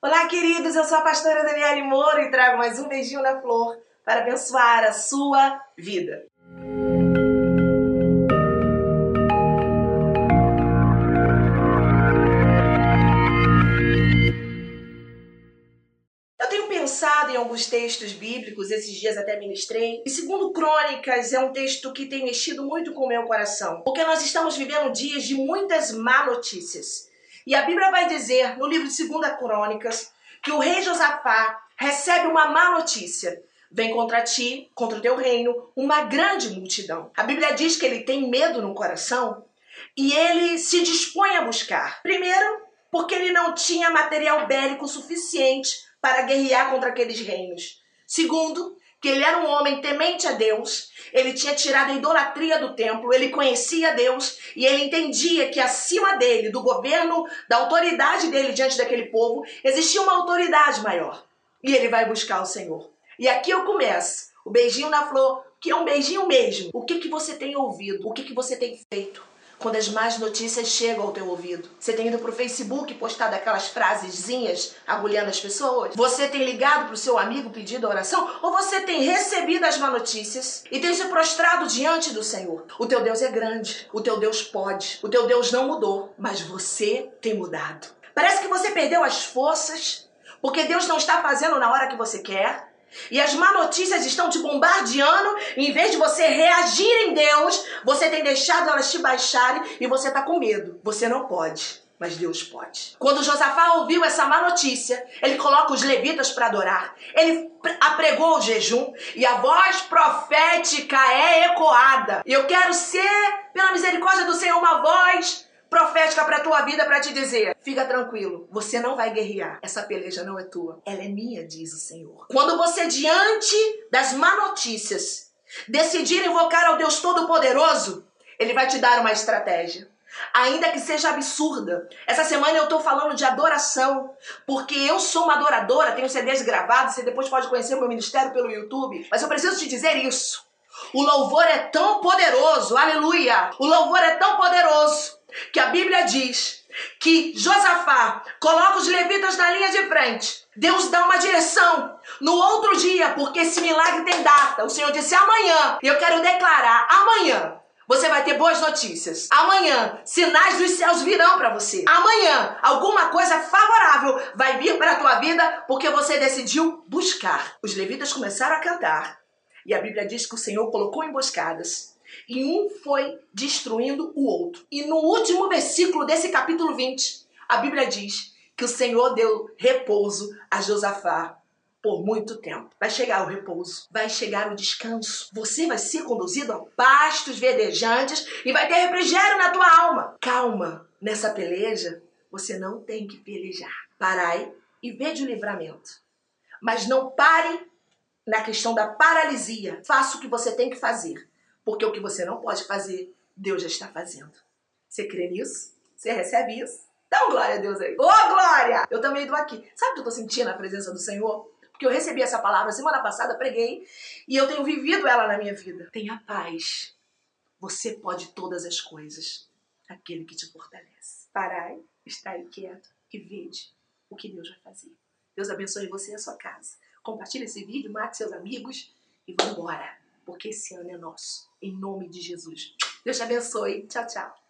Olá, queridos, eu sou a pastora Daniela Moura e trago mais um beijinho na flor para abençoar a sua vida. Eu tenho pensado em alguns textos bíblicos, esses dias até ministrei. E segundo Crônicas, é um texto que tem mexido muito com o meu coração. Porque nós estamos vivendo dias de muitas má notícias. E a Bíblia vai dizer, no livro de 2 Crônicas, que o rei Josafá recebe uma má notícia. Vem contra ti, contra o teu reino, uma grande multidão. A Bíblia diz que ele tem medo no coração e ele se dispõe a buscar. Primeiro, porque ele não tinha material bélico suficiente para guerrear contra aqueles reinos. Segundo, que ele era um homem temente a Deus, ele tinha tirado a idolatria do templo, ele conhecia Deus e ele entendia que acima dele, do governo, da autoridade dele diante daquele povo, existia uma autoridade maior. E ele vai buscar o Senhor. E aqui eu começo, o beijinho na flor, que é um beijinho mesmo. O que, que você tem ouvido? O que, que você tem feito? Quando as más notícias chegam ao teu ouvido. Você tem ido pro Facebook postado aquelas frasezinhas agulhando as pessoas? Você tem ligado pro seu amigo pedindo oração? Ou você tem recebido as más notícias e tem se prostrado diante do Senhor? O teu Deus é grande, o teu Deus pode, o teu Deus não mudou, mas você tem mudado. Parece que você perdeu as forças porque Deus não está fazendo na hora que você quer. E as má notícias estão te bombardeando, em vez de você reagir em Deus, você tem deixado elas te baixarem e você está com medo. Você não pode, mas Deus pode. Quando Josafá ouviu essa má notícia, ele coloca os levitas para adorar. Ele apregou o jejum e a voz profética é ecoada. E eu quero ser, pela misericórdia do Senhor, uma voz profética para tua vida para te dizer: fica tranquilo, você não vai guerrear. Essa peleja não é tua, ela é minha, diz o Senhor. Quando você diante das má notícias decidir invocar ao Deus Todo-Poderoso, ele vai te dar uma estratégia. Ainda que seja absurda. Essa semana eu estou falando de adoração, porque eu sou uma adoradora, tenho CDs gravados, você depois pode conhecer o meu ministério pelo YouTube, mas eu preciso te dizer isso. O louvor é tão poderoso, aleluia! O louvor é tão poderoso que a Bíblia diz que Josafá coloca os levitas na linha de frente. Deus dá uma direção no outro dia, porque esse milagre tem data. O Senhor disse amanhã, e eu quero declarar amanhã. Você vai ter boas notícias. Amanhã, sinais dos céus virão para você. Amanhã, alguma coisa favorável vai vir para a tua vida porque você decidiu buscar. Os levitas começaram a cantar. E a Bíblia diz que o Senhor colocou emboscadas e um foi destruindo o outro. E no último versículo desse capítulo 20, a Bíblia diz que o Senhor deu repouso a Josafá por muito tempo. Vai chegar o repouso, vai chegar o descanso. Você vai ser conduzido a pastos verdejantes e vai ter refrigério na tua alma. Calma, nessa peleja você não tem que pelejar. Parai e vede o livramento. Mas não pare na questão da paralisia. Faça o que você tem que fazer. Porque o que você não pode fazer, Deus já está fazendo. Você crê nisso? Você recebe isso? Então, glória a Deus aí. Ô, oh, glória! Eu também estou aqui. Sabe o que eu estou sentindo a presença do Senhor? Porque eu recebi essa palavra semana passada, preguei, e eu tenho vivido ela na minha vida. Tenha paz. Você pode todas as coisas. Aquele que te fortalece. Parai, está aí quieto e vede o que Deus vai fazer. Deus abençoe você e a sua casa. Compartilhe esse vídeo, mate seus amigos e vamos embora porque esse ano é nosso. Em nome de Jesus. Deus te abençoe. Tchau, tchau.